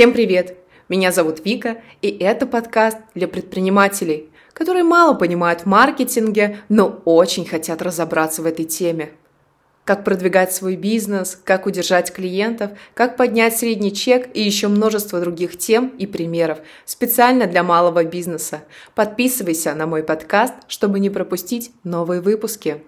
Всем привет! Меня зовут Вика, и это подкаст для предпринимателей, которые мало понимают в маркетинге, но очень хотят разобраться в этой теме. Как продвигать свой бизнес, как удержать клиентов, как поднять средний чек и еще множество других тем и примеров специально для малого бизнеса. Подписывайся на мой подкаст, чтобы не пропустить новые выпуски.